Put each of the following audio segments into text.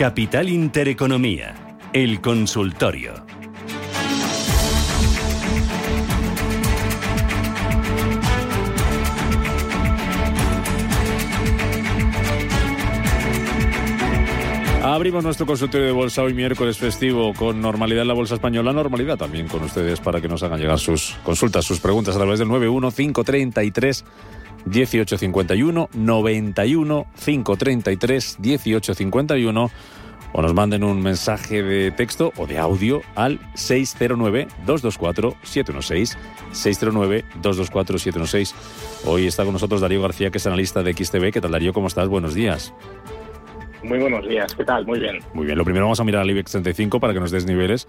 Capital Intereconomía, el consultorio. Abrimos nuestro consultorio de bolsa hoy miércoles festivo con normalidad en la bolsa española, normalidad también con ustedes para que nos hagan llegar sus consultas, sus preguntas a través del 91533 1851 91 533 1851 o nos manden un mensaje de texto o de audio al 609-224-716. 609-224-716. Hoy está con nosotros Darío García, que es analista de XTV. ¿Qué tal, Darío? ¿Cómo estás? Buenos días. Muy buenos días, ¿qué tal? Muy bien. Muy bien, lo primero vamos a mirar al IBEX 35 para que nos des niveles.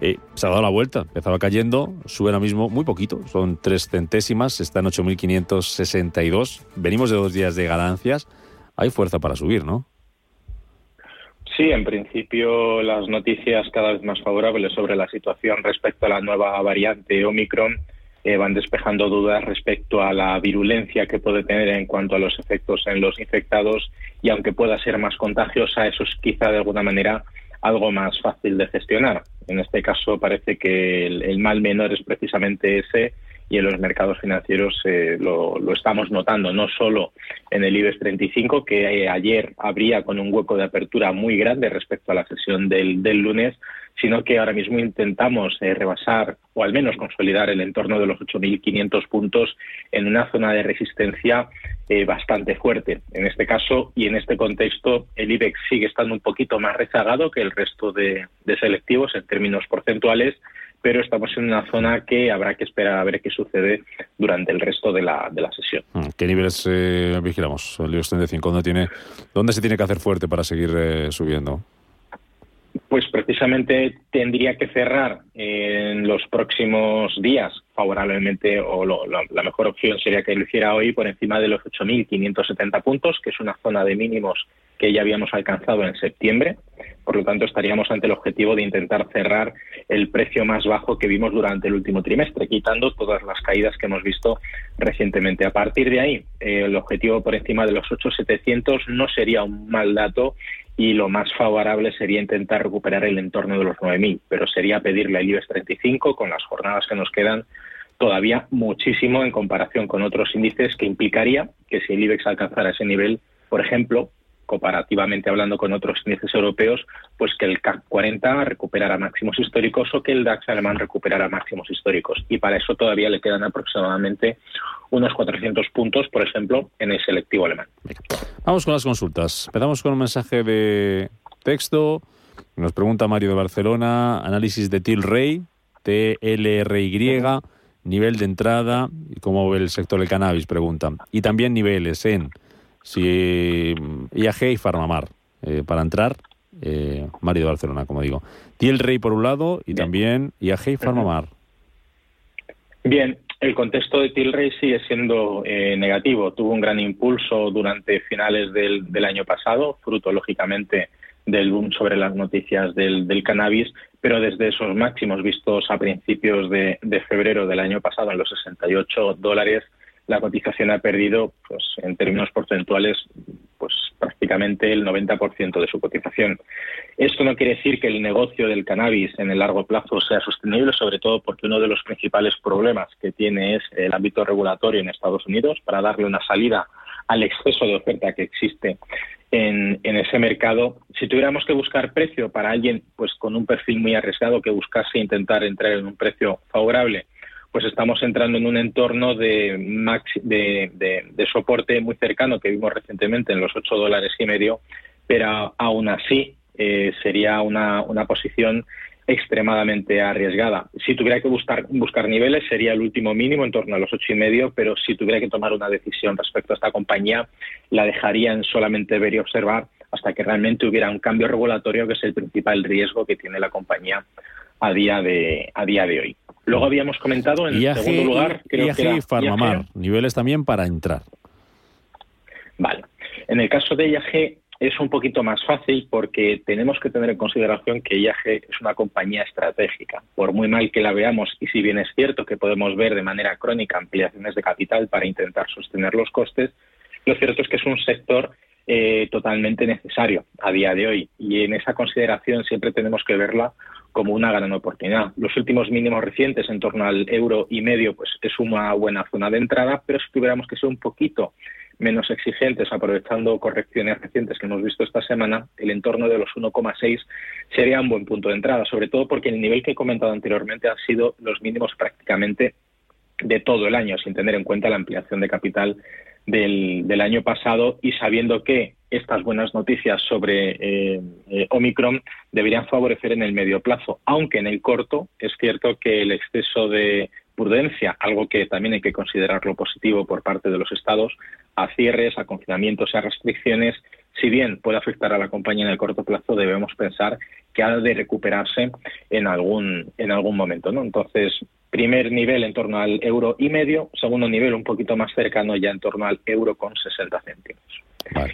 Eh, se ha dado la vuelta, empezaba cayendo, sube ahora mismo muy poquito, son tres centésimas, está en 8.562. Venimos de dos días de ganancias, hay fuerza para subir, ¿no? Sí, en principio las noticias cada vez más favorables sobre la situación respecto a la nueva variante Omicron eh, van despejando dudas respecto a la virulencia que puede tener en cuanto a los efectos en los infectados y aunque pueda ser más contagiosa, eso es quizá de alguna manera algo más fácil de gestionar. En este caso parece que el, mal menor es precisamente ese y en los mercados financieros eh, lo, estamos notando, no solo en el IBEX 35, que eh, ayer habría con un hueco de apertura muy grande respecto a la sesión del, del lunes, sino que ahora mismo intentamos eh, rebasar o al menos consolidar el entorno de los 8.500 puntos en una zona de resistencia bastante fuerte. En este caso y en este contexto, el IBEX sigue estando un poquito más rezagado que el resto de, selectivos en términos porcentuales, pero estamos en una zona que habrá que esperar a ver qué sucede durante el resto de la, de la sesión. Mm, ¿Qué niveles eh, vigilamos? El IBEX 35, ¿dónde, tiene, ¿dónde se tiene que hacer fuerte para seguir subiendo? Pues precisamente tendría que cerrar en los próximos días favorablemente, o la mejor opción sería que lo hiciera hoy por encima de los 8.570 puntos, que es una zona de mínimos que ya habíamos alcanzado en septiembre. Por lo tanto, estaríamos ante el objetivo de intentar cerrar el precio más bajo que vimos durante el último trimestre, quitando todas las caídas que hemos visto recientemente. A partir de ahí, eh, el objetivo por encima de los 8.700 no sería un mal dato y lo más favorable sería intentar recuperar el entorno de los 9.000, pero sería pedirle al IBEX 35 con las jornadas que nos quedan todavía muchísimo en comparación con otros índices que implicaría que si el IBEX alcanzara ese nivel, por ejemplo, comparativamente hablando con otros índices europeos, pues que el CAC 40 recuperara máximos históricos o que el DAX alemán recuperara máximos históricos. Y para eso todavía le quedan aproximadamente unos 400 puntos, por ejemplo, en el selectivo alemán. Vamos con las consultas. Empezamos con un mensaje de texto. Nos pregunta Mario de Barcelona, análisis de Tilray, TLRY, nivel de entrada y cómo ve el sector del cannabis, pregunta. Y también niveles en si IAG y Farmamar eh, para entrar, eh, Mario de Barcelona, como digo. Tilray por un lado y también IAG y Farmamar. Bien, el contexto de Tilray sigue siendo eh, negativo. Tuvo un gran impulso durante finales del, del, año pasado, fruto, lógicamente, del boom sobre las noticias del, del, cannabis, pero desde esos máximos vistos a principios de, de, febrero del año pasado, en los 68 dólares, la cotización ha perdido, pues, en términos porcentuales, pues prácticamente el 90% de su cotización. Esto no quiere decir que el negocio del cannabis en el largo plazo sea sostenible, sobre todo porque uno de los principales problemas que tiene es el ámbito regulatorio en Estados Unidos para darle una salida al exceso de oferta que existe en, ese mercado. Si tuviéramos que buscar precio para alguien pues con un perfil muy arriesgado que buscase intentar entrar en un precio favorable, pues estamos entrando en un entorno de, soporte muy cercano que vimos recientemente en los 8 dólares y medio, pero aún así eh, sería una, una posición extremadamente arriesgada. Si tuviera que buscar, buscar niveles, sería el último mínimo en torno a los ocho y medio, pero si tuviera que tomar una decisión respecto a esta compañía, la dejaría en solamente ver y observar hasta que realmente hubiera un cambio regulatorio, que es el principal riesgo que tiene la compañía a día de, a día de hoy. Luego habíamos comentado en IAG, segundo lugar, creo que y Farmamar, niveles también para entrar. Vale. En el caso de IAG es un poquito más fácil porque tenemos que tener en consideración que IAG es una compañía estratégica. Por muy mal que la veamos, y si bien es cierto que podemos ver de manera crónica ampliaciones de capital para intentar sostener los costes, lo cierto es que es un sector eh, totalmente necesario a día de hoy. Y en esa consideración siempre tenemos que verla como una gran oportunidad. Los últimos mínimos recientes, en torno al euro y medio, pues es una buena zona de entrada, pero si tuviéramos que ser un poquito menos exigentes, aprovechando correcciones recientes que hemos visto esta semana, el entorno de los 1,6 sería un buen punto de entrada, sobre todo porque el nivel que he comentado anteriormente han sido los mínimos prácticamente de todo el año, sin tener en cuenta la ampliación de capital del, año pasado y sabiendo que estas buenas noticias sobre eh, eh, Omicron deberían favorecer en el medio plazo, aunque en el corto es cierto que el exceso de prudencia, algo que también hay que considerarlo positivo por parte de los estados, a cierres, a confinamientos y a restricciones, si bien puede afectar a la compañía en el corto plazo, debemos pensar que ha de recuperarse en algún en algún momento, ¿no? Entonces, primer nivel en torno al euro y medio, segundo nivel un poquito más cercano ya en torno al euro con 60 céntimos.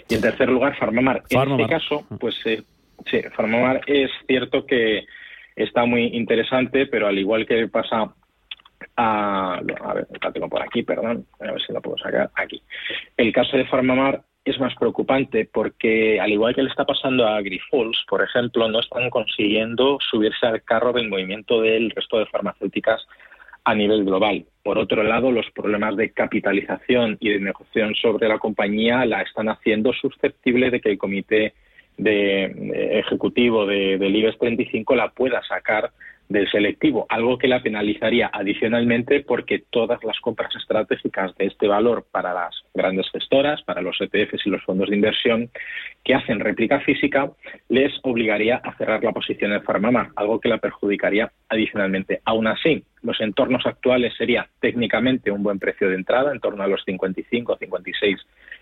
Y en tercer lugar, Farmamar. En este caso, pues eh, sí, Farmamar es cierto que está muy interesante, pero al igual que pasa a, a ver, la tengo por aquí, perdón, a ver si la puedo sacar aquí. El caso de Farmamar es más preocupante porque, al igual que le está pasando a Grifols, por ejemplo, no están consiguiendo subirse al carro del movimiento del resto de farmacéuticas a nivel global. Por otro lado, los problemas de capitalización y de negociación sobre la compañía la están haciendo susceptible de que el comité de, ejecutivo de, del IBEX 35 la pueda sacar del selectivo, algo que la penalizaría adicionalmente porque todas las compras estratégicas de este valor para las grandes gestoras, para los ETFs y los fondos de inversión que hacen réplica física, les obligaría a cerrar la posición en Farmama, algo que la perjudicaría adicionalmente. Aún así, los entornos actuales sería técnicamente un buen precio de entrada, en torno a los 55 o 56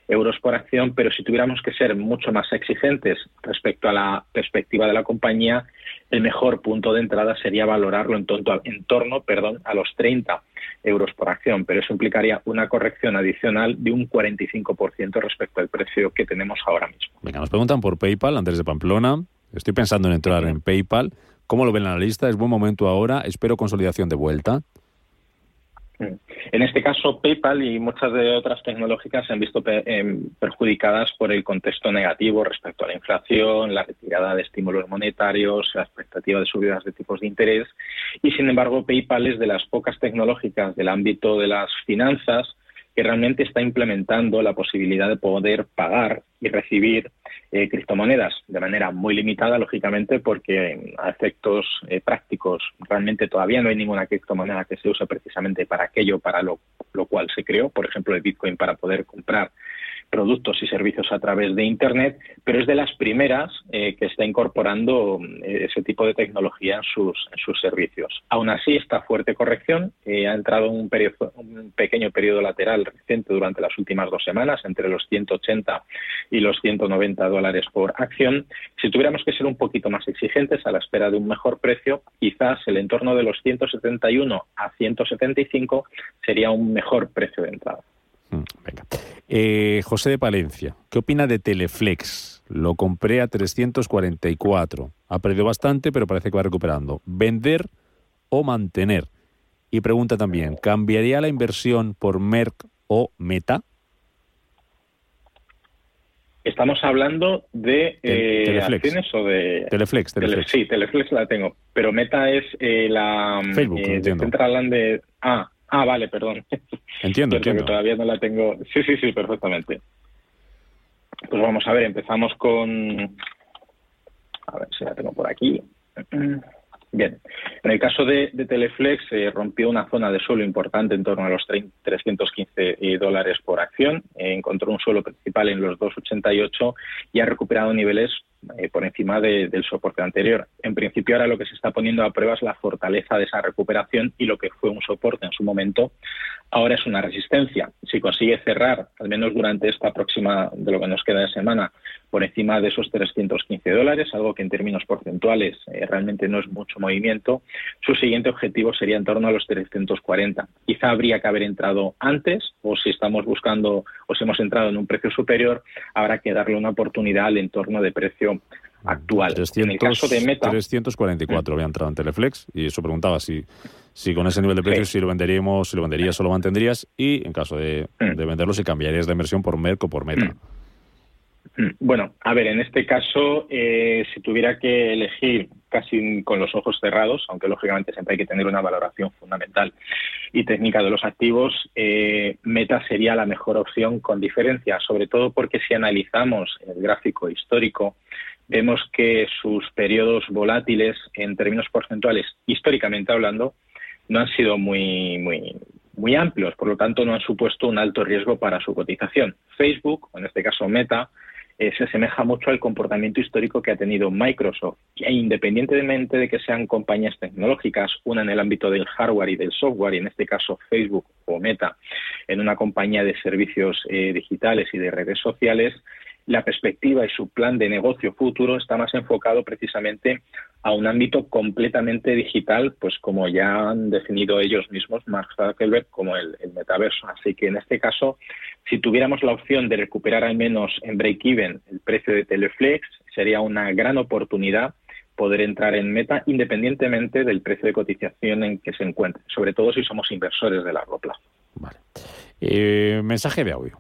euros por acción, pero si tuviéramos que ser mucho más exigentes respecto a la perspectiva de la compañía, el mejor punto de entrada sería valorarlo en, torno, en torno a los 30 euros por acción, pero eso implicaría una corrección adicional de un 45% respecto al precio que tenemos ahora mismo. Venga, nos preguntan por PayPal, Andrés de Pamplona. Estoy pensando en entrar en PayPal. ¿Cómo lo ven la lista? ¿Es buen momento ahora? ¿Espero consolidación de vuelta? En este caso, PayPal y muchas de otras tecnológicas se han visto em, perjudicadas por el contexto negativo respecto a la inflación, la retirada de estímulos monetarios, la expectativa de subidas de tipos de interés. Y, sin embargo, PayPal es de las pocas tecnológicas del ámbito de las finanzas que realmente está implementando la posibilidad de poder pagar y recibir eh, criptomonedas de manera muy limitada, lógicamente, porque a efectos eh, prácticos realmente todavía no hay ninguna criptomoneda que se use precisamente para aquello para lo, lo cual se creó, por ejemplo, el Bitcoin para poder comprar productos y servicios a través de Internet, pero es de las primeras eh, que está incorporando eh, ese tipo de tecnología en sus, servicios. Aún así, esta fuerte corrección eh, ha entrado en un, periodo, un pequeño periodo lateral reciente durante las últimas dos semanas, entre los 180 y los 190 dólares por acción. Si tuviéramos que ser un poquito más exigentes a la espera de un mejor precio, quizás el entorno de los 171 a 175 sería un mejor precio de entrada. Mm, venga. Eh, José de Palencia, ¿qué opina de Teleflex? Lo compré a 344. Ha perdido bastante, pero parece que va recuperando. ¿Vender o mantener? Y pregunta también, ¿cambiaría la inversión por Merck o Meta? Estamos hablando de eh, acciones o de... Teleflex, Teleflex. sí, Teleflex la tengo. Pero Meta es eh, la... Facebook, eh, Central de... Ah, Ah, vale, perdón. Entiendo, entiendo. todavía no la tengo. Sí, sí, sí, perfectamente. Pues vamos a ver, empezamos con. A ver si la tengo por aquí. Bien, en el caso de, Teleflex se rompió una zona de suelo importante en torno a los 315 eh, dólares por acción, eh, encontró un suelo principal en los 2,88 y ha recuperado niveles eh, por encima del soporte anterior. En principio ahora lo que se está poniendo a prueba es la fortaleza de esa recuperación y lo que fue un soporte en su momento ahora es una resistencia. Si consigue cerrar, al menos durante esta próxima de lo que nos queda de semana, por encima de esos 315 dólares, algo que en términos porcentuales eh, realmente no es mucho movimiento, su siguiente objetivo sería en torno a los 340. Quizá habría que haber entrado antes o si estamos buscando o si hemos entrado en un precio superior, habrá que darle una oportunidad al entorno de precio actual. 300, en el caso de Meta... 344 había entrado en Teleflex y eso preguntaba si, si con ese nivel de precios si lo venderíamos, si lo venderías o lo mantendrías y en caso de, venderlo si cambiarías de inversión por Merck o por Meta. Mm, bueno, a ver, en este caso, eh, si tuviera que elegir casi con los ojos cerrados, aunque lógicamente siempre hay que tener una valoración fundamental y técnica de los activos, eh, Meta sería la mejor opción con diferencia, sobre todo porque si analizamos el gráfico histórico, vemos que sus periodos volátiles en términos porcentuales, históricamente hablando, no han sido muy, muy, muy amplios, por lo tanto no han supuesto un alto riesgo para su cotización. Facebook, en este caso Meta, eh, se asemeja mucho al comportamiento histórico que ha tenido Microsoft. E independientemente de que sean compañías tecnológicas, una en el ámbito del hardware y del software, y en este caso Facebook o Meta, en una compañía de servicios eh, digitales y de redes sociales, la perspectiva y su plan de negocio futuro está más enfocado precisamente a un ámbito completamente digital, pues como ya han definido ellos mismos, Mark Zuckerberg, como el, metaverso. Así que en este caso, si tuviéramos la opción de recuperar al menos en break-even el precio de Teleflex, sería una gran oportunidad poder entrar en meta independientemente del precio de cotización en que se encuentre, sobre todo si somos inversores de largo plazo. Eh, mensaje de audio.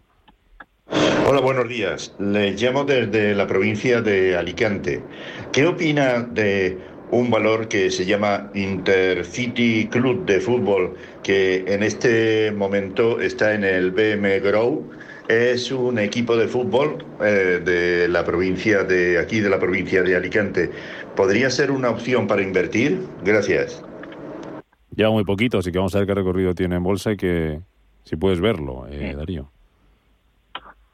Hola, buenos días. Les llamo desde la provincia de Alicante. ¿Qué opina de un valor que se llama Intercity Club de Fútbol, que en este momento está en el BM Grow? Es un equipo de fútbol eh, de la provincia de aquí, de la provincia de Alicante. ¿Podría ser una opción para invertir? Gracias. Ya muy poquito, así que vamos a ver qué recorrido tiene en bolsa y que si puedes verlo, eh, Darío.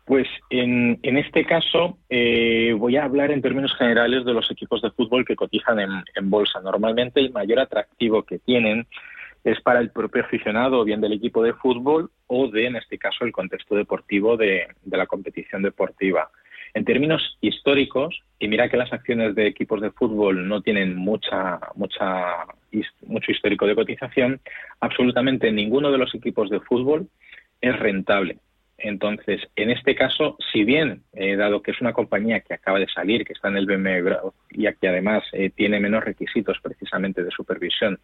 Pues en, este caso eh, voy a hablar en términos generales de los equipos de fútbol que cotizan en, bolsa. Normalmente el mayor atractivo que tienen es para el propio aficionado, o bien del equipo de fútbol o de, en este caso, el contexto deportivo de, la competición deportiva. En términos históricos, y mira que las acciones de equipos de fútbol no tienen mucha, mucha, mucho histórico de cotización, absolutamente ninguno de los equipos de fútbol es rentable. Entonces, en este caso, si bien, eh, dado que es una compañía que acaba de salir, que está en el BME y que además eh, tiene menos requisitos precisamente de supervisión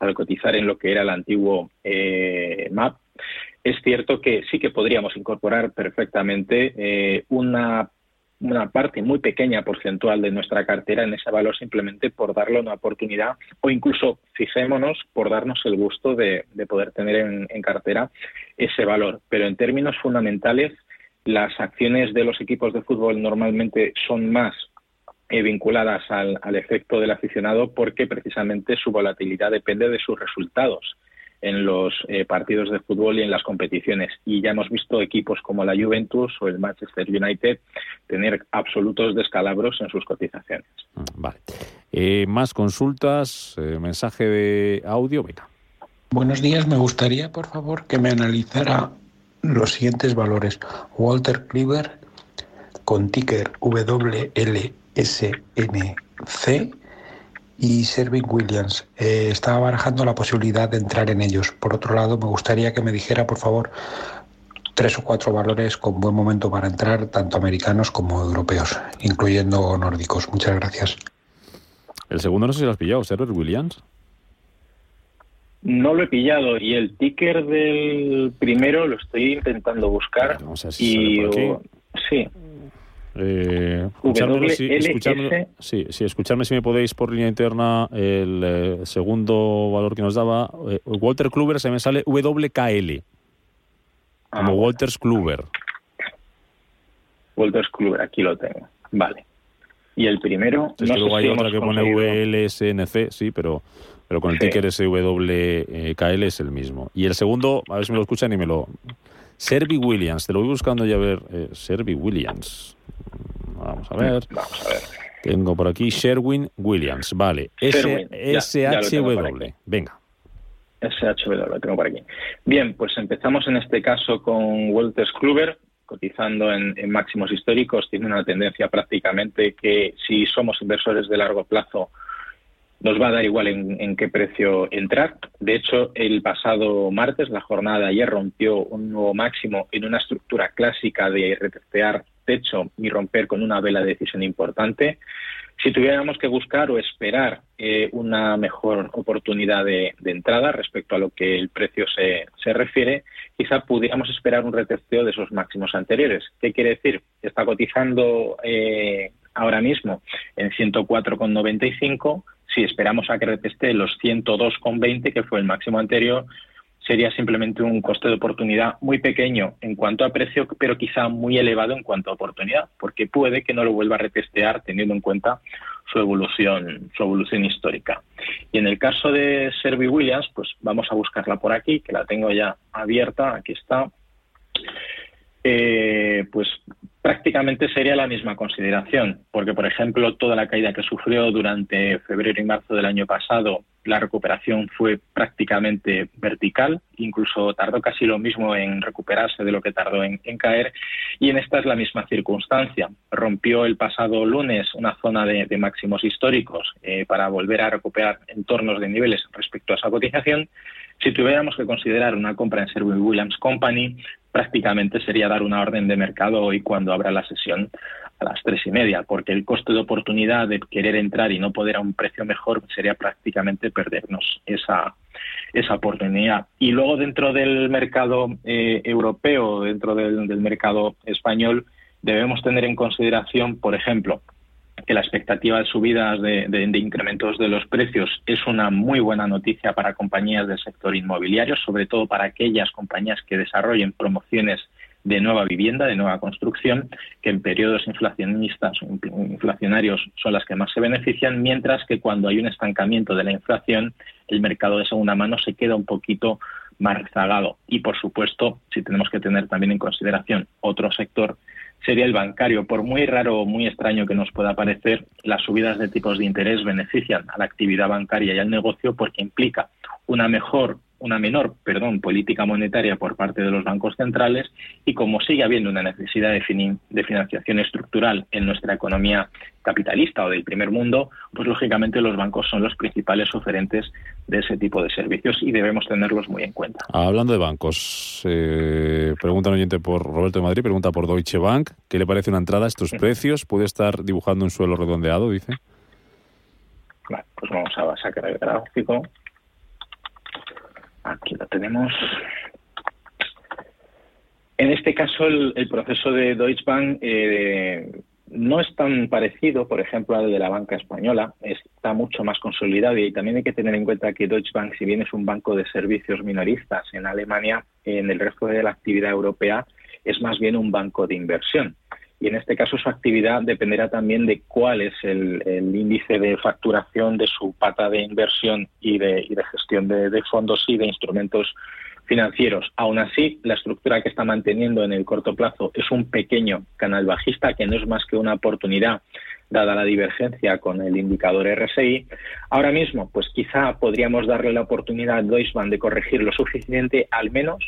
al cotizar en lo que era el antiguo eh, MAP, es cierto que sí que podríamos incorporar perfectamente una una parte muy pequeña porcentual de nuestra cartera en ese valor simplemente por darle una oportunidad o incluso fijémonos por darnos el gusto de, poder tener en, cartera ese valor. Pero en términos fundamentales, las acciones de los equipos de fútbol normalmente son más eh, vinculadas al, al efecto del aficionado porque precisamente su volatilidad depende de sus resultados en los eh, partidos de fútbol y en las competiciones. Y ya hemos visto equipos como la Juventus o el Manchester United tener absolutos descalabros en sus cotizaciones. Mm, vale. Eh, más consultas, eh, mensaje de audio, venga. Buenos días, me gustaría, por favor, que me analizara los siguientes valores. Walter Cleaver con ticker WLSNC y Serving Williams. Eh, estaba barajando la posibilidad de entrar en ellos. Por otro lado, me gustaría que me dijera, por favor, tres o cuatro valores con buen momento para entrar, tanto americanos como europeos, incluyendo nórdicos. Muchas gracias. El segundo no sé si lo has pillado, Serving Williams. No lo he pillado y el ticker del primero lo estoy intentando buscar. Vamos a ver si y, sí, eh, escuchadme, si, sí, sí, si me podéis por línea interna el eh, segundo valor que nos daba. Eh, Walter Kluber se me sale WKL. Como ah. Walters Kluber. Walters Kluber, aquí lo tengo. Vale. Y el primero. no luego hay otra que pone WLSNC, sí, pero, pero con el ticker SWKL es el mismo. Y el segundo, a ver si me lo escuchan y me lo. Servi Williams, te lo voy buscando ya a ver. Eh, Servi Williams. Vamos a ver. Vamos a ver. Tengo por aquí Sherwin Williams. Vale. SHW. Venga. SHW, tengo por aquí. Bien, pues empezamos en este caso con Walters Kluber, cotizando en, máximos históricos. Tiene una tendencia prácticamente que si somos inversores de largo plazo nos va a dar igual en, en, qué precio entrar. De hecho, el pasado martes, la jornada de ayer, rompió un nuevo máximo en una estructura clásica de retestear techo y romper con una vela de decisión importante. Si tuviéramos que buscar o esperar eh, una mejor oportunidad de, entrada respecto a lo que el precio se, refiere, quizá pudiéramos esperar un retesteo de esos máximos anteriores. ¿Qué quiere decir? Está cotizando eh, ahora mismo en 104,95. Si esperamos a que reteste los 102,20, que fue el máximo anterior, sería simplemente un coste de oportunidad muy pequeño en cuanto a precio, pero quizá muy elevado en cuanto a oportunidad, porque puede que no lo vuelva a retestear teniendo en cuenta su evolución, su evolución histórica. Y en el caso de Servi Williams, pues vamos a buscarla por aquí, que la tengo ya abierta, aquí está. Eh, pues prácticamente sería la misma consideración, porque, por ejemplo, toda la caída que sufrió durante febrero y marzo del año pasado, la recuperación fue prácticamente vertical, incluso tardó casi lo mismo en recuperarse de lo que tardó en, caer, y en esta es la misma circunstancia. Rompió el pasado lunes una zona de, máximos históricos eh, para volver a recuperar entornos de niveles respecto a esa cotización. Si tuviéramos que considerar una compra en Sherwin Williams Company, prácticamente sería dar una orden de mercado hoy cuando abra la sesión a las tres y media, porque el coste de oportunidad de querer entrar y no poder a un precio mejor sería prácticamente perdernos esa, esa oportunidad. Y luego dentro del mercado eh, europeo, dentro del, del mercado español, debemos tener en consideración, por ejemplo, que la expectativa de subidas de, incrementos de los precios es una muy buena noticia para compañías del sector inmobiliario, sobre todo para aquellas compañías que desarrollen promociones de nueva vivienda, de nueva construcción, que en periodos inflacionistas inflacionarios son las que más se benefician, mientras que cuando hay un estancamiento de la inflación, el mercado de segunda mano se queda un poquito más rezagado. Y, por supuesto, si tenemos que tener también en consideración otro sector sería el bancario. Por muy raro o muy extraño que nos pueda parecer, las subidas de tipos de interés benefician a la actividad bancaria y al negocio porque implica una mejor una menor perdón, política monetaria por parte de los bancos centrales y como sigue habiendo una necesidad de, de, financiación estructural en nuestra economía capitalista o del primer mundo, pues lógicamente los bancos son los principales oferentes de ese tipo de servicios y debemos tenerlos muy en cuenta. Hablando de bancos, eh, pregunta un oyente por Roberto de Madrid, pregunta por Deutsche Bank, ¿qué le parece una entrada a estos precios? ¿Puede estar dibujando un suelo redondeado, dice? pues vamos a sacar el gráfico. Aquí lo tenemos. En este caso, el, proceso de Deutsche Bank eh, no es tan parecido, por ejemplo, al de la banca española. Está mucho más consolidado y también hay que tener en cuenta que Deutsche Bank, si bien es un banco de servicios minoristas en Alemania, en el resto de la actividad europea es más bien un banco de inversión y en este caso su actividad dependerá también de cuál es el, índice de facturación de su pata de inversión y de, gestión de, fondos y de instrumentos financieros. Aún así, la estructura que está manteniendo en el corto plazo es un pequeño canal bajista que no es más que una oportunidad dada la divergencia con el indicador RSI. Ahora mismo, pues quizá podríamos darle la oportunidad a Deutsche de corregir lo suficiente, al menos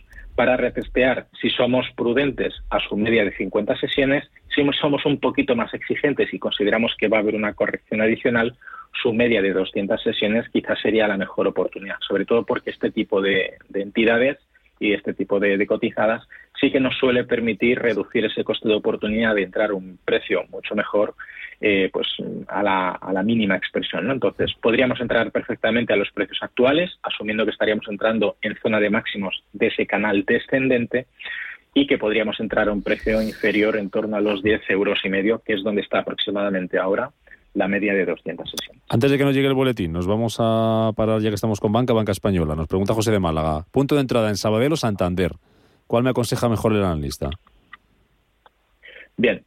para retestear si somos prudentes a su media de 50 sesiones, si somos un poquito más exigentes y consideramos que va a haber una corrección adicional, su media de 200 sesiones quizás sería la mejor oportunidad, sobre todo porque este tipo de, entidades y este tipo de, cotizadas sí que nos suele permitir reducir ese coste de oportunidad de entrar a un precio mucho mejor eh, pues a la, a la, mínima expresión. Entonces, podríamos entrar perfectamente a los precios actuales, asumiendo que estaríamos entrando en zona de máximos de ese canal descendente y que podríamos entrar a un precio inferior en torno a los 10 euros y medio, que es donde está aproximadamente ahora la media de 200 sesiones. Antes de que nos llegue el boletín, nos vamos a parar ya que estamos con Banca, Banca Española. Nos pregunta José de Málaga. Punto de entrada en Sabadell o Santander. ¿Cuál me aconseja mejor el analista? Bien,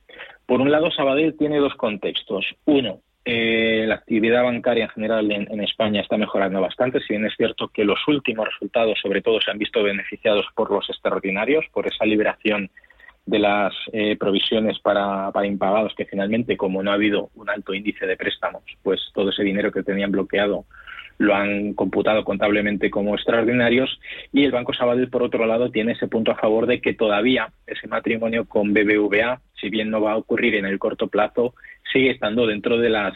por un lado, Sabadell tiene dos contextos. Uno, eh, la actividad bancaria en general en, España está mejorando bastante, si bien es cierto que los últimos resultados, sobre todo, se han visto beneficiados por los extraordinarios, por esa liberación de las eh, provisiones para, para, impagados, que finalmente, como no ha habido un alto índice de préstamos, pues todo ese dinero que tenían bloqueado lo han computado contablemente como extraordinarios y el Banco Sabadell, por otro lado, tiene ese punto a favor de que todavía ese matrimonio con BBVA, si bien no va a ocurrir en el corto plazo, sigue estando dentro de, las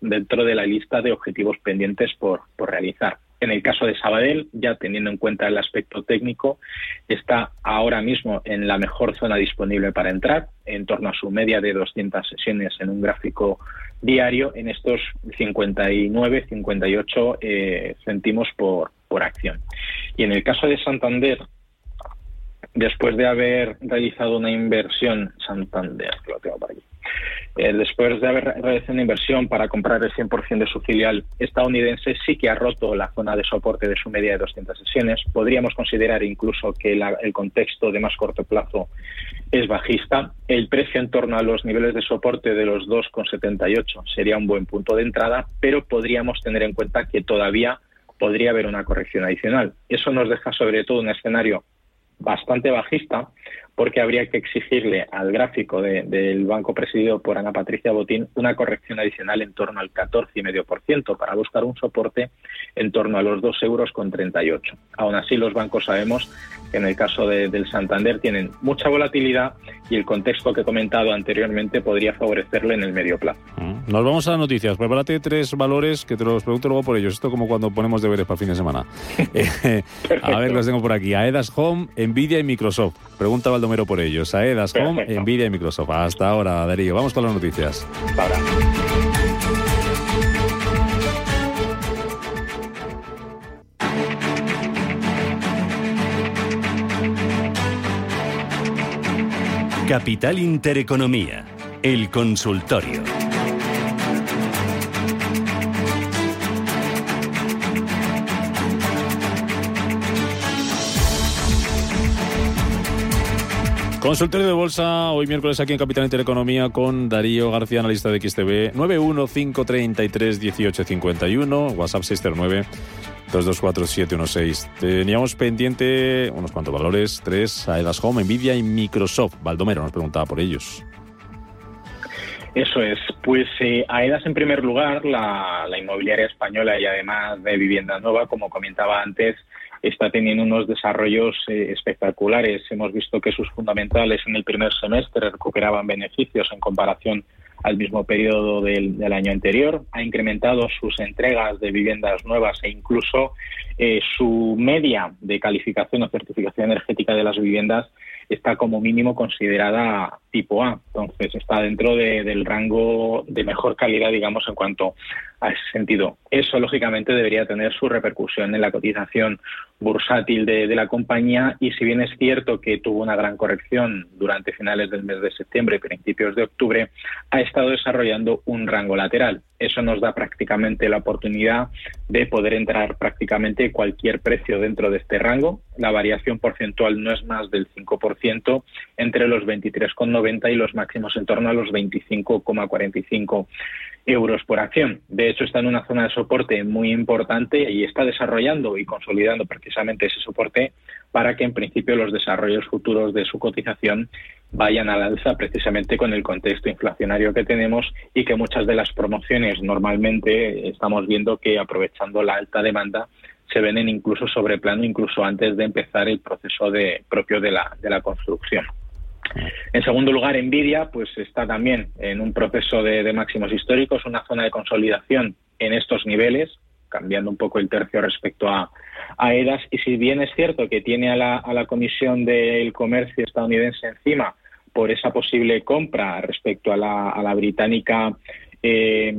dentro de la lista de objetivos pendientes por, por realizar. En el caso de Sabadell, ya teniendo en cuenta el aspecto técnico, está ahora mismo en la mejor zona disponible para entrar, en torno a su media de 200 sesiones en un gráfico diario, en estos 59, 58 eh, céntimos por, por acción. Y en el caso de Santander, después de haber realizado una inversión, Santander, lo tengo por aquí, eh, después de haber realizado una inversión para comprar el 100% de su filial estadounidense, sí que ha roto la zona de soporte de su media de 200 sesiones. Podríamos considerar incluso que el contexto de más corto plazo es bajista. El precio en torno a los niveles de soporte de los 2,78 sería un buen punto de entrada, pero podríamos tener en cuenta que todavía podría haber una corrección adicional. Eso nos deja sobre todo un escenario bastante bajista, porque habría que exigirle al gráfico del banco presidido por Ana Patricia Botín una corrección adicional en torno al 14,5% para buscar un soporte en torno a los 2 euros con 38. Aún así, los bancos sabemos que en el caso del Santander tienen mucha volatilidad y el contexto que he comentado anteriormente podría favorecerle en el medio plazo. Mm. Nos vamos a las noticias. Prepárate tres valores que te los pregunto luego por ellos. Esto como cuando ponemos deberes para fin de semana. Eh, a ver, los tengo por aquí. Aedas Home, Nvidia y Microsoft. Pregunta Baldomero por ellos. Aedas Home, Nvidia y Microsoft. Hasta ahora, Darío. Vamos con las noticias. Ahora. Capital Intereconomía, el consultorio. Consultorio de Bolsa, hoy miércoles aquí en Capital Intereconomía con Darío García, analista de XTB, 915331851, WhatsApp 609 224716. Teníamos pendiente unos cuantos valores, tres, Aedas Home, Nvidia y Microsoft. Baldomero nos preguntaba por ellos. Eso es. Pues eh, AEDAS, en primer lugar, la, la, inmobiliaria española y además de vivienda nueva, como comentaba antes, está teniendo unos desarrollos eh, espectaculares. Hemos visto que sus fundamentales en el primer semestre recuperaban beneficios en comparación al mismo periodo del, año anterior, ha incrementado sus entregas de viviendas nuevas e incluso eh, su media de calificación o certificación energética de las viviendas está como mínimo considerada tipo A. Entonces está dentro del rango de mejor calidad, digamos, en cuanto a ese sentido. Eso, lógicamente, debería tener su repercusión en la cotización bursátil de, la compañía y si bien es cierto que tuvo una gran corrección durante finales del mes de septiembre y principios de octubre, ha estado desarrollando un rango lateral. Eso nos da prácticamente la oportunidad de poder entrar prácticamente cualquier precio dentro de este rango. La variación porcentual no es más del 5% entre los 23,90 y los máximos en torno a los 25,45 euros por acción. De hecho, está en una zona de soporte muy importante y está desarrollando y consolidando precisamente ese soporte para que en principio los desarrollos futuros de su cotización vayan al alza precisamente con el contexto inflacionario que tenemos y que muchas de las promociones normalmente estamos viendo que aprovechando la alta demanda se ven incluso sobre plano incluso antes de empezar el proceso de propio de la, de la construcción. En segundo lugar, Nvidia pues está también en un proceso de, máximos históricos, una zona de consolidación en estos niveles, cambiando un poco el tercio respecto a, EDAS. Y si bien es cierto que tiene a la, Comisión del Comercio estadounidense encima por esa posible compra respecto a la, británica, eh,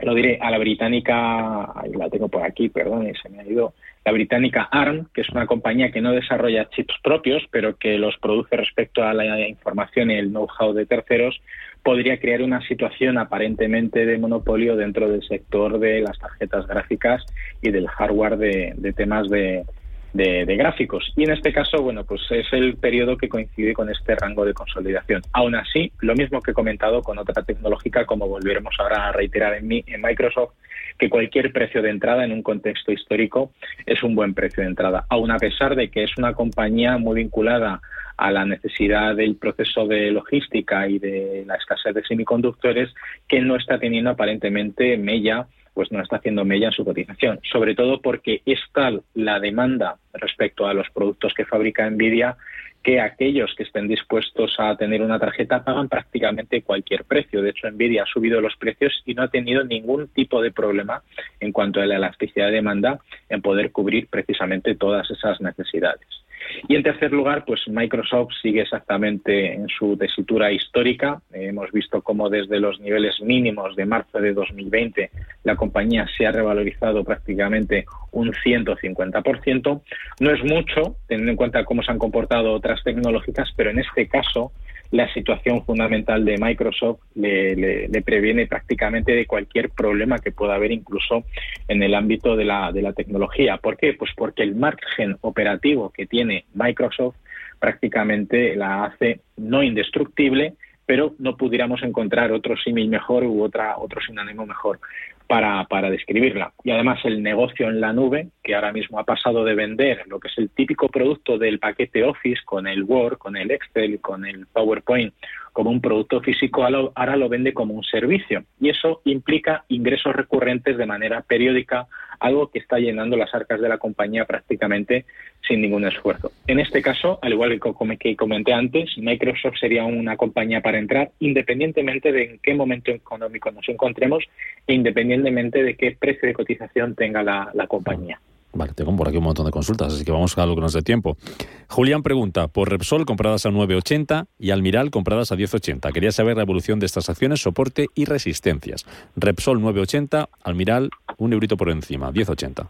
lo diré, a la británica, la tengo por aquí, perdón, se me ha ido, la británica ARM, que es una compañía que no desarrolla chips propios, pero que los produce respecto a la información y el know-how de terceros, podría crear una situación aparentemente de monopolio dentro del sector de las tarjetas gráficas y del hardware de, temas de, gráficos. Y en este caso, bueno, pues es el periodo que coincide con este rango de consolidación. Aún así, lo mismo que he comentado con otra tecnológica, como volveremos ahora a reiterar en, en Microsoft, que cualquier precio de entrada en un contexto histórico es un buen precio de entrada, aun a pesar de que es una compañía muy vinculada a la necesidad del proceso de logística y de la escasez de semiconductores que no está teniendo aparentemente mella pues no está haciendo mella en su cotización, sobre todo porque es tal la demanda respecto a los productos que fabrica Nvidia que aquellos que estén dispuestos a tener una tarjeta pagan prácticamente cualquier precio. De hecho, Nvidia ha subido los precios y no ha tenido ningún tipo de problema en cuanto a la elasticidad de demanda en poder cubrir precisamente todas esas necesidades. Y en tercer lugar, pues Microsoft sigue exactamente en su tesitura histórica. hemos visto cómo desde los niveles mínimos de marzo de 2020 la compañía se ha revalorizado prácticamente un 150%. No es mucho, teniendo en cuenta cómo se han comportado otras tecnológicas, pero en este caso la situación fundamental de Microsoft le, previene prácticamente de cualquier problema que pueda haber incluso en el ámbito de la, de la tecnología. ¿Por qué? Pues porque el margen operativo que tiene Microsoft prácticamente la hace no indestructible, pero no pudiéramos encontrar otro símil mejor u otra, otro sinónimo mejor para, para describirla. Y además el negocio en la nube, que ahora mismo ha pasado de vender lo que es el típico producto del paquete Office con el Word, con el Excel, con el PowerPoint, como un producto físico, ahora lo vende como un servicio. Y eso implica ingresos recurrentes de manera periódica algo que está llenando las arcas de la compañía prácticamente sin ningún esfuerzo. En este caso, al igual que comenté antes, Microsoft sería una compañía para entrar independientemente de en qué momento económico nos encontremos e independientemente de qué precio de cotización tenga la, compañía. Vale, tengo por aquí un montón de consultas, así que vamos a lo que nos dé tiempo. Julián pregunta, por Repsol compradas a 9.80 y Almiral compradas a 10.80. Quería saber la evolución de estas acciones, soporte y resistencias. Repsol 9.80, Almiral un eurito por encima, 10,80.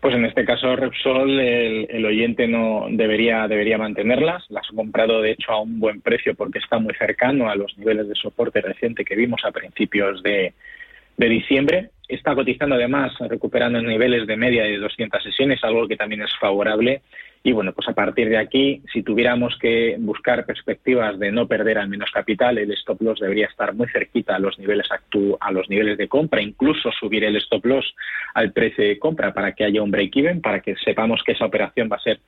Pues en este caso Repsol el, oyente no debería debería mantenerlas. Las ha comprado de hecho a un buen precio porque está muy cercano a los niveles de soporte reciente que vimos a principios de, de diciembre. Está cotizando además recuperando niveles de media de 200 sesiones, algo que también es favorable y bueno, pues a partir de aquí, si tuviéramos que buscar perspectivas de no perder al menos capital, el stop loss debería estar muy cerquita a los niveles a los niveles de compra, incluso subir el stop loss al precio de compra para que haya un break even, para que sepamos que esa operación va a ser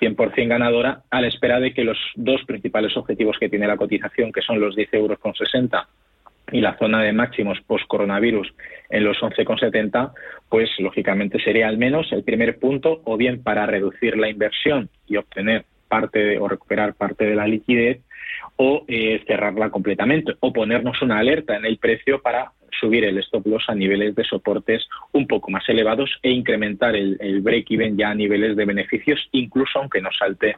100% ganadora, a la espera de que los dos principales objetivos que tiene la cotización, que son los 10 euros con 60 y la zona de máximos post-coronavirus en los 11,70, pues lógicamente sería al menos el primer punto, o bien para reducir la inversión y obtener parte o recuperar parte de la liquidez, o eh, cerrarla completamente, o ponernos una alerta en el precio para subir el stop loss a niveles de soportes un poco más elevados e incrementar el, el break-even ya a niveles de beneficios, incluso aunque no salte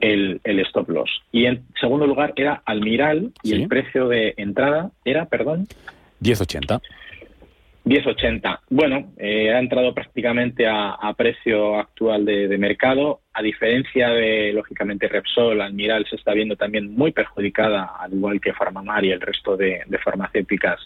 el, stop loss. Y en segundo lugar era Almiral y el precio de entrada era, perdón. 10.80. 10.80. Bueno, eh, ha entrado prácticamente a, precio actual de, mercado. A diferencia de, lógicamente, Repsol, Almiral se está viendo también muy perjudicada, al igual que Farmamar y el resto de farmacéuticas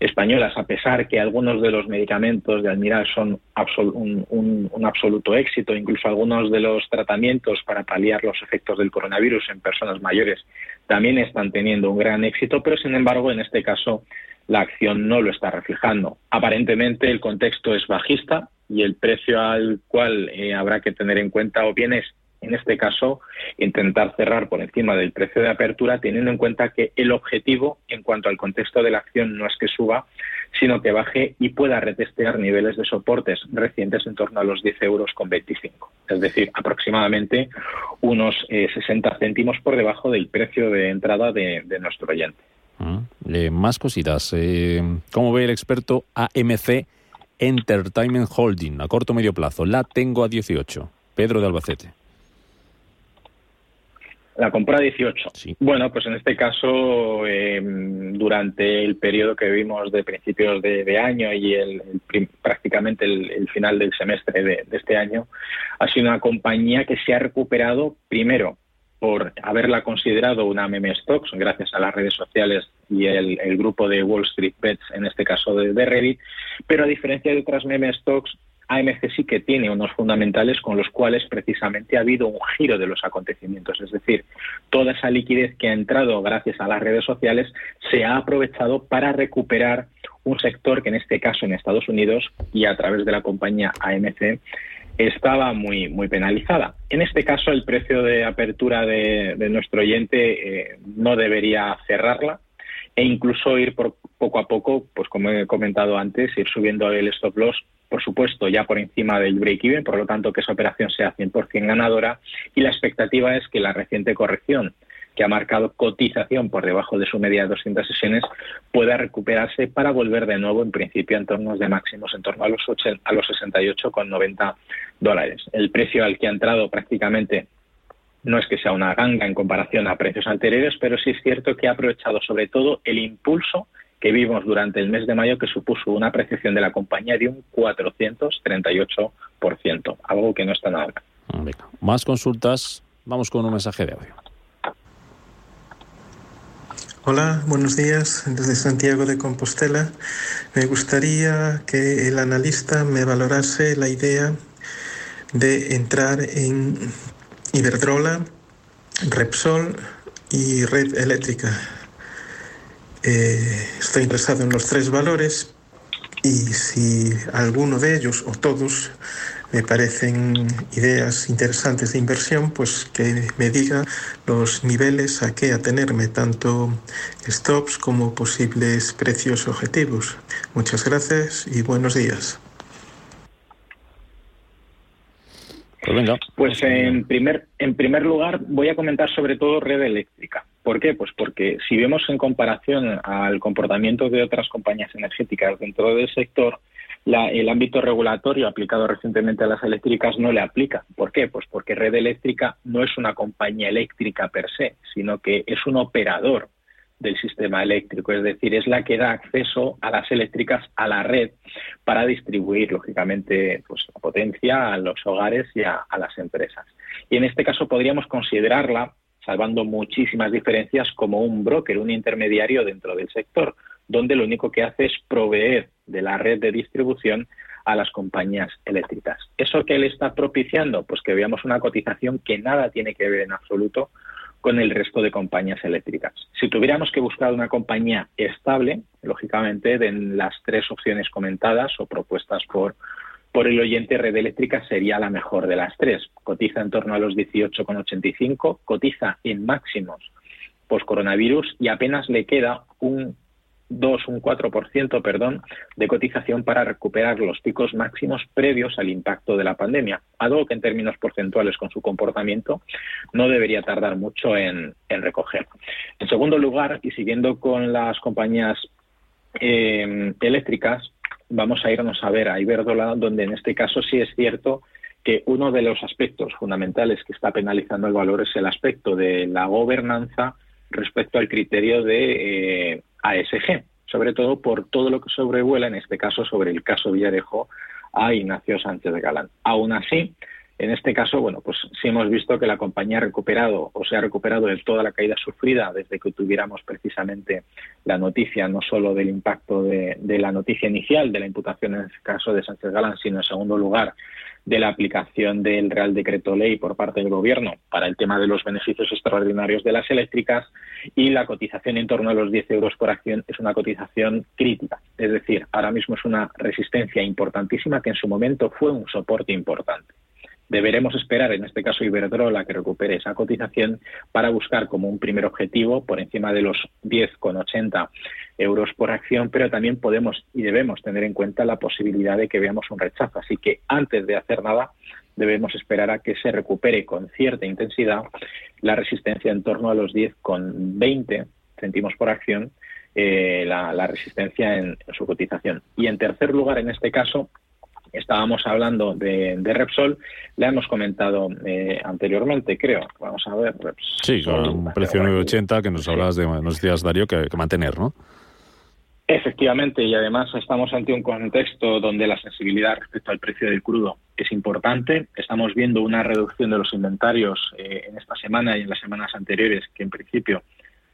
españolas, a pesar que algunos de los medicamentos de Almiral son un, absoluto éxito, incluso algunos de los tratamientos para paliar los efectos del coronavirus en personas mayores también están teniendo un gran éxito, pero sin embargo en este caso la acción no lo está reflejando. Aparentemente el contexto es bajista y el precio al cual eh, habrá que tener en cuenta o bien es en este caso, intentar cerrar por encima del precio de apertura, teniendo en cuenta que el objetivo en cuanto al contexto de la acción no es que suba, sino que baje y pueda retestear niveles de soportes recientes en torno a los 10 euros con 25. Es decir, aproximadamente unos 60 eh, céntimos por debajo del precio de entrada de, nuestro oyente. Ah, eh, más cositas. Eh, ¿Cómo ve el experto AMC Entertainment Holding a corto medio plazo? La tengo a 18. Pedro de Albacete. La compra 18. Bueno, pues en este caso, em, durante el periodo que vimos de principios de, año y el, prácticamente el, final del semestre de, este año, ha sido una compañía que se ha recuperado primero por haberla considerado una meme stocks gracias a las redes sociales y el, grupo de Wall Street Bets, en este caso de, de Reddit, pero a diferencia de otras meme stocks, AMC sí que tiene unos fundamentales con los cuales precisamente ha habido un giro de los acontecimientos. Es decir, toda esa liquidez que ha entrado gracias a las redes sociales se ha aprovechado para recuperar un sector que en este caso en Estados Unidos y a través de la compañía AMC estaba muy, muy penalizada. En este caso, el precio de apertura de, nuestro oyente eh, no debería cerrarla e incluso ir por, poco a poco, pues como he comentado antes, ir subiendo el stop loss por supuesto, ya por encima del break-even, por lo tanto, que esa operación sea 100% ganadora. Y la expectativa es que la reciente corrección que ha marcado cotización por debajo de su media de 200 sesiones, pueda recuperarse para volver de nuevo, en principio, en torno de máximos, en torno a los, a los 68,90 dólares. El precio al que ha entrado prácticamente no es que sea una ganga en comparación a precios anteriores, pero sí es cierto que ha aprovechado sobre todo el impulso que vimos durante el mes de mayo, que supuso una apreciación de la compañía de un 438%, algo que no está nada mal. Más consultas, vamos con un mensaje de audio. Hola, buenos días. Desde Santiago de Compostela. Me gustaría que el analista me valorase la idea de entrar en Iberdrola, Repsol y Red Eléctrica. Eh, estoy interesado en los tres valores y si alguno de ellos o todos me parecen ideas interesantes de inversión, pues que me diga los niveles a qué atenerme, tanto stops como posibles precios objetivos. Muchas gracias y buenos días. Pues, pues en primer, en primer lugar voy a comentar sobre todo red eléctrica. ¿Por qué? Pues porque si vemos en comparación al comportamiento de otras compañías energéticas dentro del sector, el ámbito regulatorio aplicado recientemente a las eléctricas no le aplica. ¿Por qué? Pues porque Red Eléctrica no es una compañía eléctrica per se, sino que es un operador del sistema eléctrico, es decir, es la que da acceso a las eléctricas a la red para distribuir, lógicamente, pues, la potencia a los hogares y a, las empresas. Y en este caso podríamos considerarla, salvando muchísimas diferencias, como un broker, un intermediario dentro del sector, donde lo único que hace es proveer de la red de distribución a las compañías eléctricas. ¿Eso qué le está propiciando? Pues que veamos una cotización que nada tiene que ver en absoluto con el resto de compañías eléctricas. Si tuviéramos que buscar una compañía estable, lógicamente, de las tres opciones comentadas o propuestas por, por el oyente, Red Eléctrica sería la mejor de las tres. Cotiza en torno a los 18,85, cotiza en máximos post-coronavirus y apenas le queda un 2, un 4%, perdón, de cotización para recuperar los picos máximos previos al impacto de la pandemia, algo que en términos porcentuales con su comportamiento no debería tardar mucho en, recoger. En segundo lugar, y siguiendo con las compañías eh, eléctricas, vamos a irnos a ver a Iberdrola, donde en este caso sí es cierto que uno de los aspectos fundamentales que está penalizando el valor es el aspecto de la gobernanza respecto al criterio de eh, ASG, sobre todo por todo lo que sobrevuela, en este caso sobre el caso Villarejo, a Ignacio Sánchez de Galán. Aún así, en este caso, bueno, pues sí hemos visto que la compañía ha recuperado o se ha recuperado de toda la caída sufrida desde que tuviéramos precisamente la noticia, no solo del impacto de, de la noticia inicial de la imputación en este caso de Sánchez Galán, sino en segundo lugar de la aplicación del Real Decreto Ley por parte del Gobierno para el tema de los beneficios extraordinarios de las eléctricas y la cotización en torno a los 10 euros por acción es una cotización crítica. Es decir, ahora mismo es una resistencia importantísima que en su momento fue un soporte importante. Deberemos esperar, en este caso Iberdrola, que recupere esa cotización para buscar como un primer objetivo por encima de los 10,80 euros por acción, pero también podemos y debemos tener en cuenta la posibilidad de que veamos un rechazo. Así que antes de hacer nada, debemos esperar a que se recupere con cierta intensidad la resistencia en torno a los 10,20 céntimos por acción, eh, la, resistencia en su cotización. Y en tercer lugar, en este caso, Estábamos hablando de, Repsol, la hemos comentado eh, anteriormente, creo. Vamos a ver. Repsol, sí, con un precio 9,80 que nos hablas de, nos decías, Darío, que, que mantener, ¿no? Efectivamente, y además estamos ante un contexto donde la sensibilidad respecto al precio del crudo es importante. Estamos viendo una reducción de los inventarios eh, en esta semana y en las semanas anteriores que en principio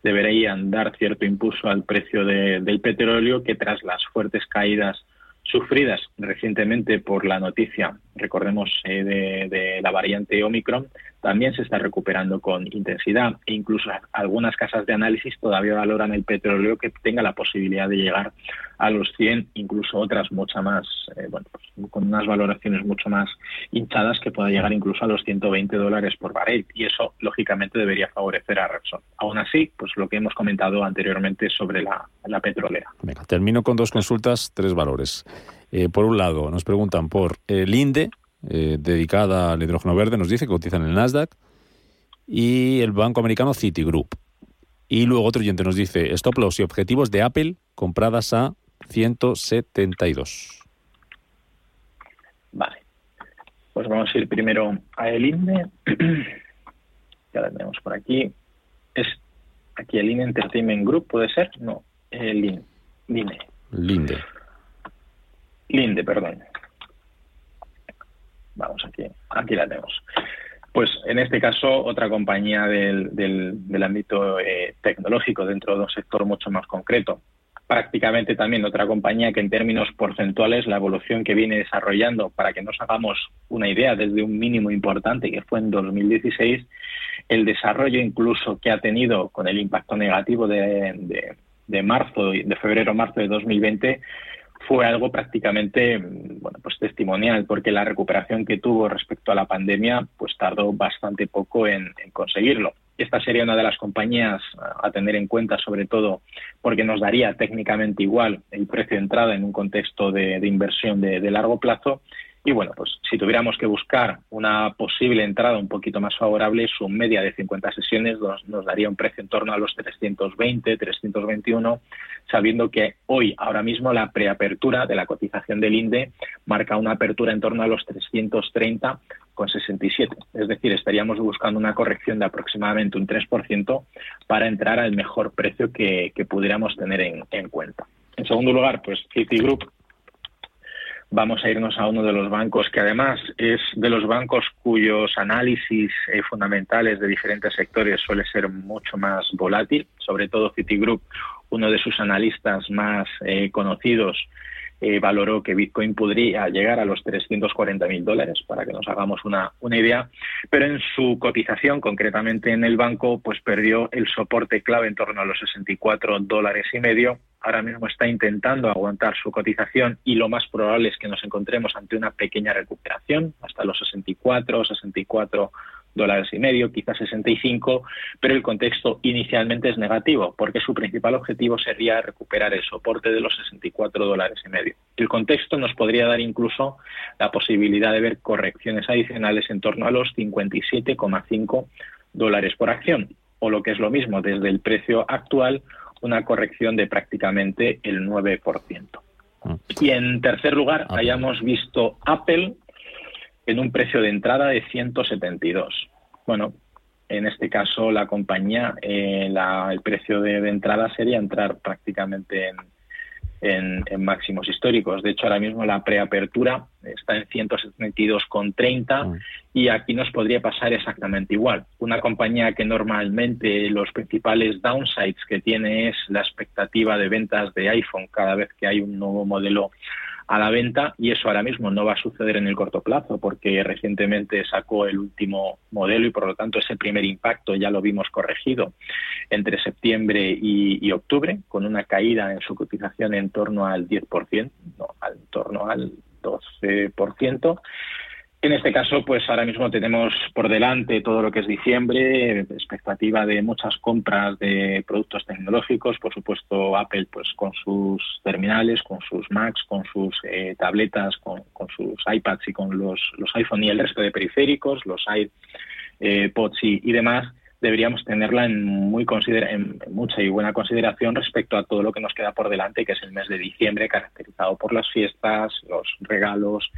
deberían dar cierto impulso al precio del petróleo que tras las fuertes caídas sufridas recientemente por la noticia, recordemos, eh, de, la variante Omicron, también se está recuperando con intensidad e incluso algunas casas de análisis todavía valoran el petróleo que tenga la posibilidad de llegar a los 100, incluso otras muchas más, eh, bueno, pues, con unas valoraciones mucho más hinchadas que pueda llegar incluso a los 120 dólares por barril y eso lógicamente debería favorecer a Repsol. Aún así, pues lo que hemos comentado anteriormente sobre la, petrolera. Venga, termino con dos consultas, tres valores. Eh, por un lado, nos preguntan por el INDE, eh, dedicada al hidrógeno verde, nos dice que cotiza en el Nasdaq. y el banco americano Citigroup. Y luego otro oyente nos dice stop loss y objetivos de Apple compradas a 172. Vale. Pues vamos a ir primero a el INDE. ya la tenemos por aquí. Es aquí el INDE Entertainment Group, ¿puede ser? No, el INDE. Linde. Linde, perdón. Vamos aquí, aquí la tenemos. Pues en este caso, otra compañía del, del, ámbito eh, tecnológico dentro de un sector mucho más concreto. Prácticamente también otra compañía que en términos porcentuales la evolución que viene desarrollando, para que nos hagamos una idea, desde un mínimo importante que fue en 2016, el desarrollo incluso que ha tenido con el impacto negativo de, de, de marzo, de febrero-marzo de 2020, fue algo prácticamente bueno pues testimonial porque la recuperación que tuvo respecto a la pandemia pues tardó bastante poco en, conseguirlo. Esta sería una de las compañías a tener en cuenta sobre todo porque nos daría técnicamente igual el precio de entrada en un contexto de, inversión de, largo plazo y bueno, pues si tuviéramos que buscar una posible entrada un poquito más favorable, su media de 50 sesiones nos, daría un precio en torno a los 320, 321, sabiendo que hoy, ahora mismo, la preapertura de la cotización del INDE marca una apertura en torno a los 330 con 67. Es decir, estaríamos buscando una corrección de aproximadamente un 3% para entrar al mejor precio que, pudiéramos tener en, en cuenta. En segundo lugar, pues Citigroup vamos a irnos a uno de los bancos que además es de los bancos cuyos análisis eh, fundamentales de diferentes sectores suele ser mucho más volátil, sobre todo Citigroup, uno de sus analistas más eh, conocidos, eh, valoró que Bitcoin podría llegar a los 340 mil dólares, para que nos hagamos una, una idea, pero en su cotización, concretamente en el banco, pues perdió el soporte clave en torno a los 64 dólares y medio. Ahora mismo está intentando aguantar su cotización y lo más probable es que nos encontremos ante una pequeña recuperación hasta los 64, 64 dólares y medio, quizás 65, pero el contexto inicialmente es negativo, porque su principal objetivo sería recuperar el soporte de los 64 dólares y medio. El contexto nos podría dar incluso la posibilidad de ver correcciones adicionales en torno a los 57,5 dólares por acción, o lo que es lo mismo, desde el precio actual, una corrección de prácticamente el 9%. Mm. Y en tercer lugar, hayamos visto Apple en un precio de entrada de 172. Bueno, en este caso la compañía, eh, el precio de, entrada sería entrar prácticamente en, máximos históricos. De hecho, ahora mismo la preapertura está en 172,30 ah. y aquí nos podría pasar exactamente igual. Una compañía que normalmente los principales downsides que tiene es la expectativa de ventas de iPhone cada vez que hay un nuevo modelo a la venta y eso ahora mismo no va a suceder en el corto plazo porque recientemente sacó el último modelo y por lo tanto ese primer impacto ya lo vimos corregido entre septiembre y, octubre con una caída en su cotización en torno al 10%, no, en torno al 12%. En este caso, pues ahora mismo tenemos por delante todo lo que es diciembre, expectativa de muchas compras de productos tecnológicos, por supuesto Apple pues con sus terminales, con sus Macs, con sus eh, tabletas, con, sus iPads y con los, los iPhone y el resto de periféricos, los iPods y, y demás deberíamos tenerla en, muy en mucha y buena consideración respecto a todo lo que nos queda por delante, que es el mes de diciembre, caracterizado por las fiestas, los regalos,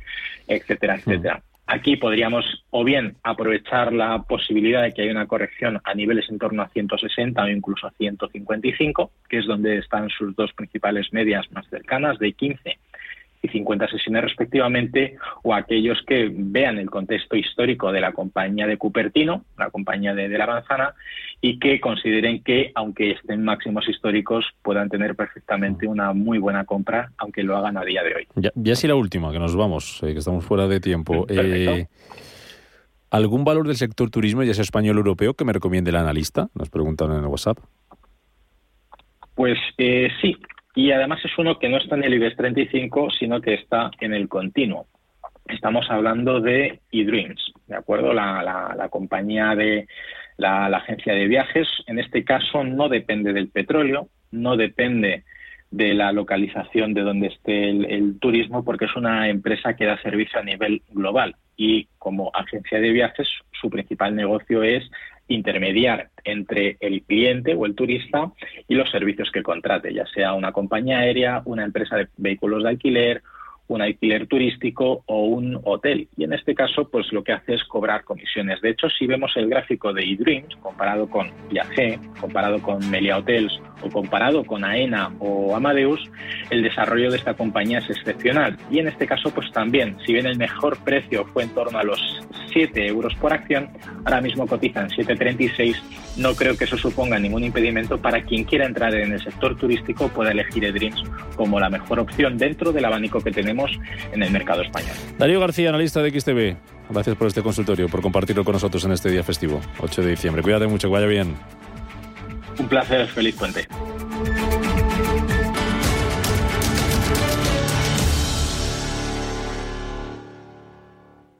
etcétera, etcétera. Aquí podríamos o bien aprovechar la posibilidad de que haya una corrección a niveles en torno a 160 o incluso a 155, que es donde están sus dos principales medias más cercanas, de 15 y 50 sesiones respectivamente, o aquellos que vean el contexto histórico de la compañía de Cupertino, la compañía de, la manzana, y que consideren que, aunque estén máximos históricos, puedan tener perfectamente una muy buena compra, aunque lo hagan a día de hoy. Ya, ya sí la última, que nos vamos, eh, que estamos fuera de tiempo. Eh, ¿Algún valor del sector turismo, ya sea español o europeo, que me recomiende el analista? Nos preguntan en el WhatsApp. Pues eh, sí, y además es uno que no está en el IBEX 35, sino que está en el continuo. Estamos hablando de eDreams, ¿de acuerdo? La, compañía de la, agencia de viajes, en este caso no depende del petróleo, no depende de la localización de donde esté el, turismo, porque es una empresa que da servicio a nivel global y como agencia de viajes su principal negocio es intermediar entre el cliente o el turista y los servicios que contrate, ya sea una compañía aérea, una empresa de vehículos de alquiler, un alquiler turístico o un hotel. Y en este caso, pues lo que hace es cobrar comisiones. De hecho, si vemos el gráfico de eDreams, comparado con Viaje, comparado con Melia Hotels o comparado con AENA o Amadeus, el desarrollo de esta compañía es excepcional. Y en este caso, pues también, si bien el mejor precio fue en torno a los 7 euros por acción, ahora mismo cotizan 7,36. No creo que eso suponga ningún impedimento para quien quiera entrar en el sector turístico pueda elegir eDreams como la mejor opción dentro del abanico que tenemos en el mercado español. Darío García, analista de XTV. Gracias por este consultorio, por compartirlo con nosotros en este día festivo, 8 de diciembre. Cuídate mucho, que vaya bien. Un placer, feliz puente.